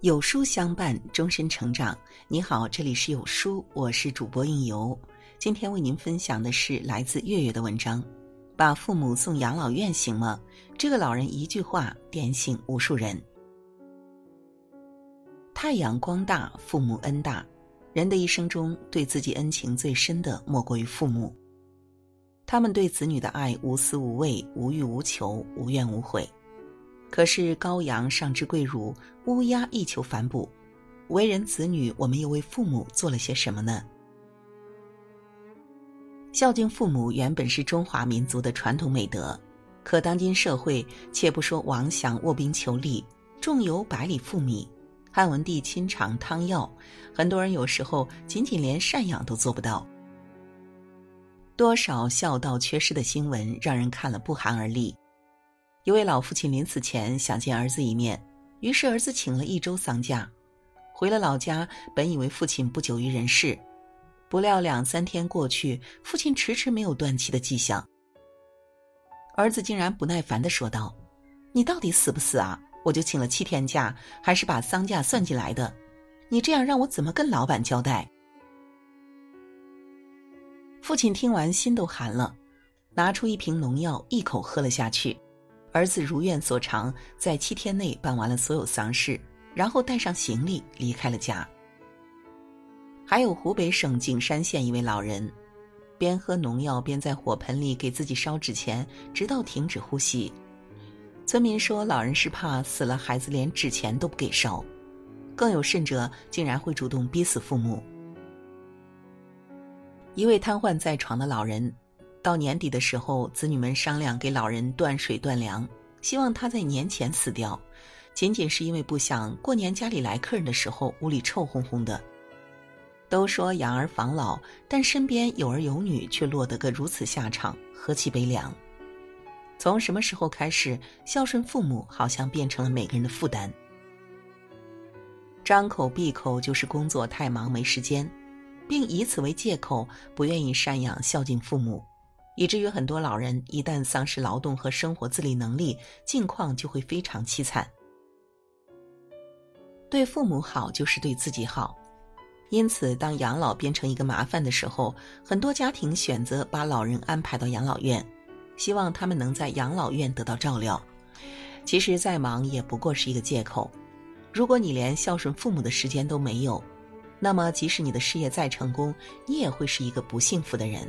有书相伴，终身成长。你好，这里是有书，我是主播应由。今天为您分享的是来自月月的文章：把父母送养老院行吗？这个老人一句话点醒无数人。太阳光大，父母恩大。人的一生中，对自己恩情最深的莫过于父母。他们对子女的爱无私无畏、无欲无求、无怨无悔。可是羔羊尚知跪乳，乌鸦亦求反哺。为人子女，我们又为父母做了些什么呢？孝敬父母原本是中华民族的传统美德，可当今社会，且不说王祥卧冰求鲤，仲由百里赴米，汉文帝亲尝汤药，很多人有时候仅仅连赡养都做不到。多少孝道缺失的新闻，让人看了不寒而栗。一位老父亲临死前想见儿子一面，于是儿子请了一周丧假，回了老家。本以为父亲不久于人世，不料两三天过去，父亲迟迟没有断气的迹象。儿子竟然不耐烦的说道：“你到底死不死啊？我就请了七天假，还是把丧假算进来的。你这样让我怎么跟老板交代？”父亲听完心都寒了，拿出一瓶农药，一口喝了下去。儿子如愿所偿，在七天内办完了所有丧事，然后带上行李离开了家。还有湖北省景山县一位老人，边喝农药边在火盆里给自己烧纸钱，直到停止呼吸。村民说，老人是怕死了孩子连纸钱都不给烧，更有甚者，竟然会主动逼死父母。一位瘫痪在床的老人。到年底的时候，子女们商量给老人断水断粮，希望他在年前死掉，仅仅是因为不想过年家里来客人的时候屋里臭烘烘的。都说养儿防老，但身边有儿有女却落得个如此下场，何其悲凉！从什么时候开始，孝顺父母好像变成了每个人的负担？张口闭口就是工作太忙没时间，并以此为借口不愿意赡养孝敬父母。以至于很多老人一旦丧失劳动和生活自理能力，境况就会非常凄惨。对父母好就是对自己好，因此当养老变成一个麻烦的时候，很多家庭选择把老人安排到养老院，希望他们能在养老院得到照料。其实再忙也不过是一个借口。如果你连孝顺父母的时间都没有，那么即使你的事业再成功，你也会是一个不幸福的人。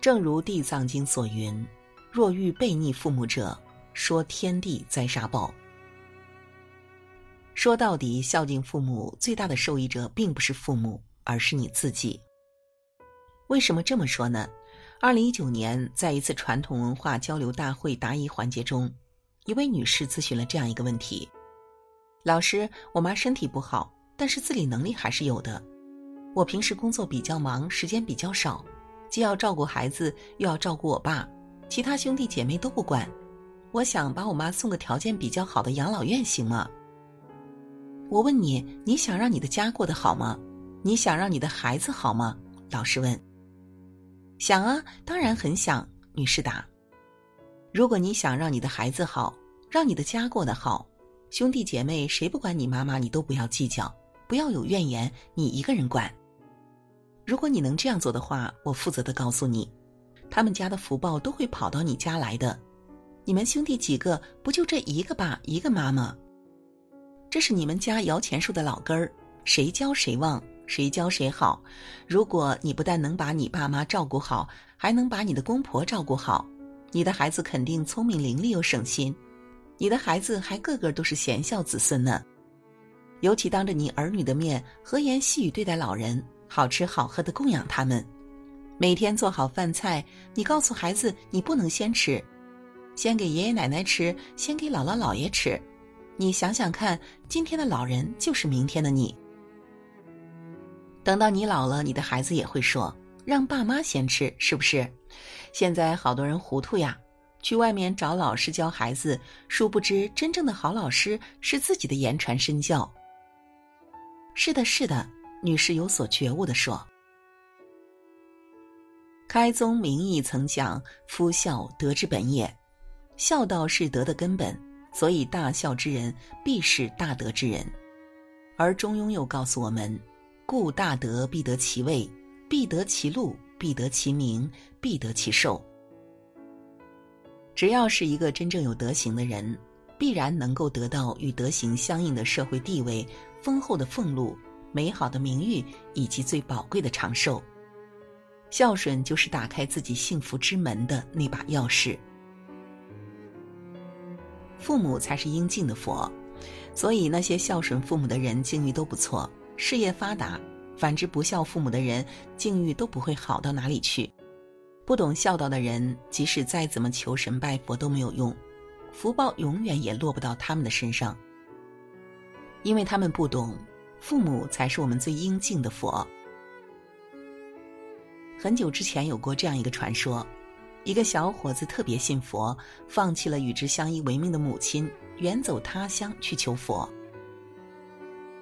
正如《地藏经》所云：“若遇悖逆父母者，说天地灾杀报。”说到底，孝敬父母最大的受益者并不是父母，而是你自己。为什么这么说呢？二零一九年，在一次传统文化交流大会答疑环节中，一位女士咨询了这样一个问题：“老师，我妈身体不好，但是自理能力还是有的。我平时工作比较忙，时间比较少。”既要照顾孩子，又要照顾我爸，其他兄弟姐妹都不管。我想把我妈送个条件比较好的养老院，行吗？我问你，你想让你的家过得好吗？你想让你的孩子好吗？老师问。想啊，当然很想。女士答。如果你想让你的孩子好，让你的家过得好，兄弟姐妹谁不管你妈妈，你都不要计较，不要有怨言，你一个人管。如果你能这样做的话，我负责的告诉你，他们家的福报都会跑到你家来的。你们兄弟几个不就这一个爸一个妈吗？这是你们家摇钱树的老根儿，谁教谁旺，谁教谁好。如果你不但能把你爸妈照顾好，还能把你的公婆照顾好，你的孩子肯定聪明伶俐又省心，你的孩子还个个都是贤孝子孙呢。尤其当着你儿女的面和颜细语对待老人。好吃好喝的供养他们，每天做好饭菜。你告诉孩子，你不能先吃，先给爷爷奶奶吃，先给姥姥姥爷吃。你想想看，今天的老人就是明天的你。等到你老了，你的孩子也会说：“让爸妈先吃，是不是？”现在好多人糊涂呀，去外面找老师教孩子，殊不知真正的好老师是自己的言传身教。是的，是的。女士有所觉悟的说：“开宗明义曾讲，夫孝德之本也，孝道是德的根本，所以大孝之人必是大德之人。而中庸又告诉我们：故大德必得其位，必得其禄，必得其名，必得其寿。只要是一个真正有德行的人，必然能够得到与德行相应的社会地位、丰厚的俸禄、美好的名誉以及最宝贵的长寿。孝顺就是打开自己幸福之门的那把钥匙。父母才是应敬的佛，所以那些孝顺父母的人境遇都不错，事业发达；反之不孝父母的人境遇都不会好到哪里去。不懂孝道的人，即使再怎么求神拜佛都没有用，福报永远也落不到他们的身上，因为他们不懂，父母才是我们最应敬的佛。很久之前有过这样一个传说：一个小伙子特别信佛，放弃了与之相依为命的母亲，远走他乡去求佛。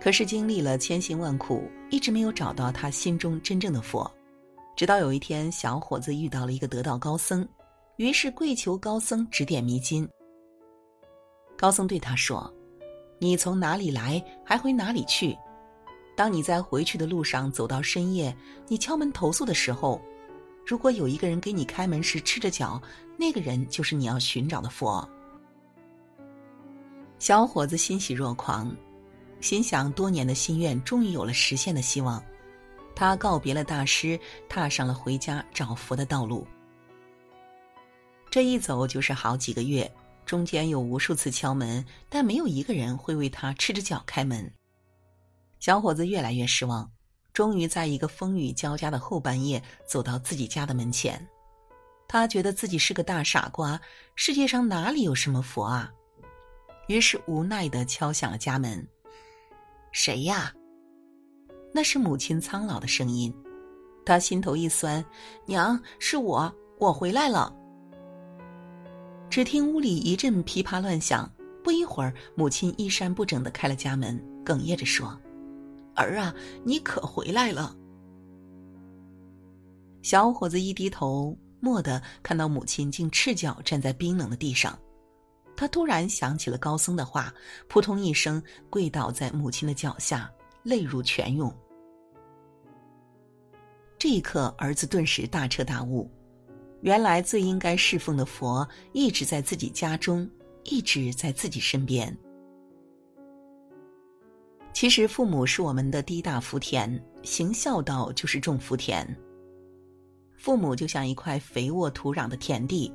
可是经历了千辛万苦，一直没有找到他心中真正的佛。直到有一天，小伙子遇到了一个得道高僧，于是跪求高僧指点迷津。高僧对他说：“你从哪里来，还回哪里去？当你在回去的路上走到深夜，你敲门投诉的时候，如果有一个人给你开门时赤着脚，那个人就是你要寻找的佛。”小伙子欣喜若狂，心想多年的心愿终于有了实现的希望。他告别了大师，踏上了回家找佛的道路。这一走就是好几个月，中间有无数次敲门，但没有一个人会为他赤着脚开门。小伙子越来越失望，终于在一个风雨交加的后半夜走到自己家的门前。他觉得自己是个大傻瓜，世界上哪里有什么佛啊？于是无奈的敲响了家门：“谁呀？”那是母亲苍老的声音，他心头一酸，娘，是我，我回来了。只听屋里一阵噼啪乱响，不一会儿，母亲衣衫不整的开了家门，哽咽着说：“儿啊，你可回来了。”小伙子一低头，蓦地看到母亲竟赤脚站在冰冷的地上，他突然想起了高僧的话，扑通一声跪倒在母亲的脚下。泪如泉涌。这一刻，儿子顿时大彻大悟，原来最应该侍奉的佛一直在自己家中，一直在自己身边。其实，父母是我们的第一大福田，行孝道就是种福田。父母就像一块肥沃土壤的田地，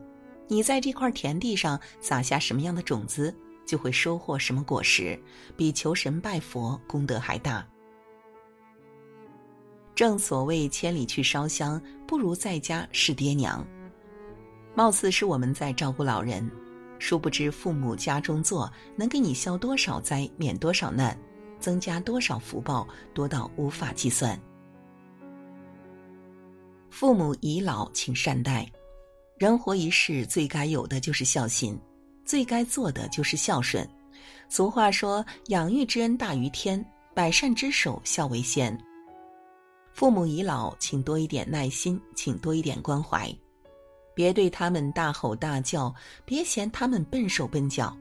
你在这块田地上撒下什么样的种子？就会收获什么果实，比求神拜佛功德还大。正所谓千里去烧香，不如在家侍爹娘。貌似是我们在照顾老人，殊不知父母家中坐，能给你消多少灾，免多少难，增加多少福报，多到无法计算。父母已老，请善待。人活一世，最该有的就是孝心。最该做的就是孝顺。俗话说：“养育之恩大于天，百善之首孝为先。”父母已老，请多一点耐心，请多一点关怀，别对他们大吼大叫，别嫌他们笨手笨脚，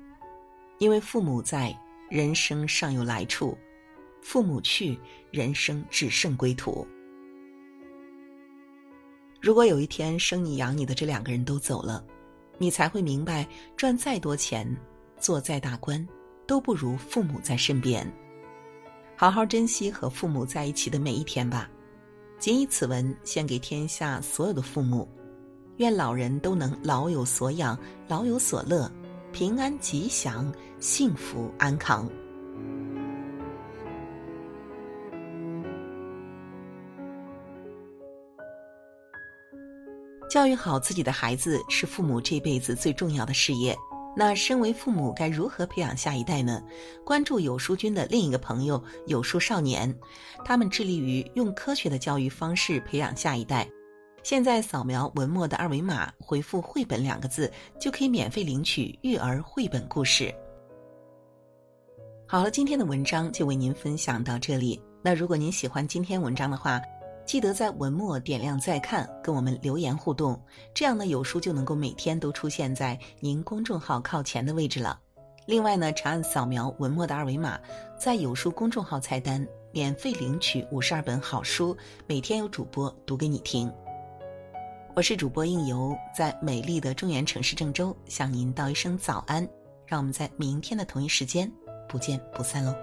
因为父母在，人生尚有来处；父母去，人生只剩归途。如果有一天生你养你的这两个人都走了，你才会明白，赚再多钱，做再大官，都不如父母在身边。好好珍惜和父母在一起的每一天吧。谨以此文献给天下所有的父母，愿老人都能老有所养，老有所乐，平安吉祥，幸福安康。教育好自己的孩子是父母这辈子最重要的事业。那身为父母该如何培养下一代呢？关注有书君的另一个朋友有书少年，他们致力于用科学的教育方式培养下一代。现在扫描文末的二维码，回复“绘本”两个字，就可以免费领取育儿绘本故事。好了，今天的文章就为您分享到这里。那如果您喜欢今天文章的话，记得在文末点亮再看，跟我们留言互动，这样呢有书就能够每天都出现在您公众号靠前的位置了。另外呢，长按扫描文末的二维码，在有书公众号菜单免费领取五十二本好书，每天有主播读给你听。我是主播应由，在美丽的中原城市郑州向您道一声早安，让我们在明天的同一时间不见不散喽。